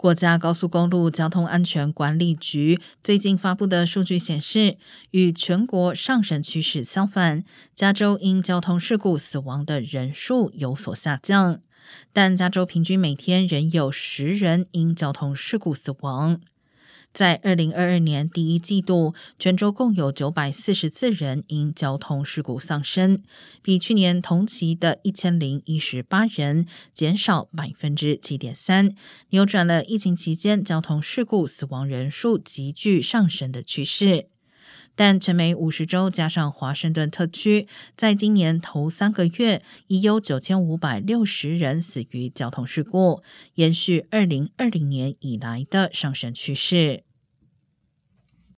国家高速公路交通安全管理局最近发布的数据显示，与全国上升趋势相反，加州因交通事故死亡的人数有所下降，但加州平均每天仍有十人因交通事故死亡。在二零二二年第一季度，泉州共有九百四十四人因交通事故丧生，比去年同期的一千零一十八人减少百分之七点三，扭转了疫情期间交通事故死亡人数急剧上升的趋势。但全美五十州加上华盛顿特区，在今年头三个月已有九千五百六十人死于交通事故，延续二零二零年以来的上升趋势。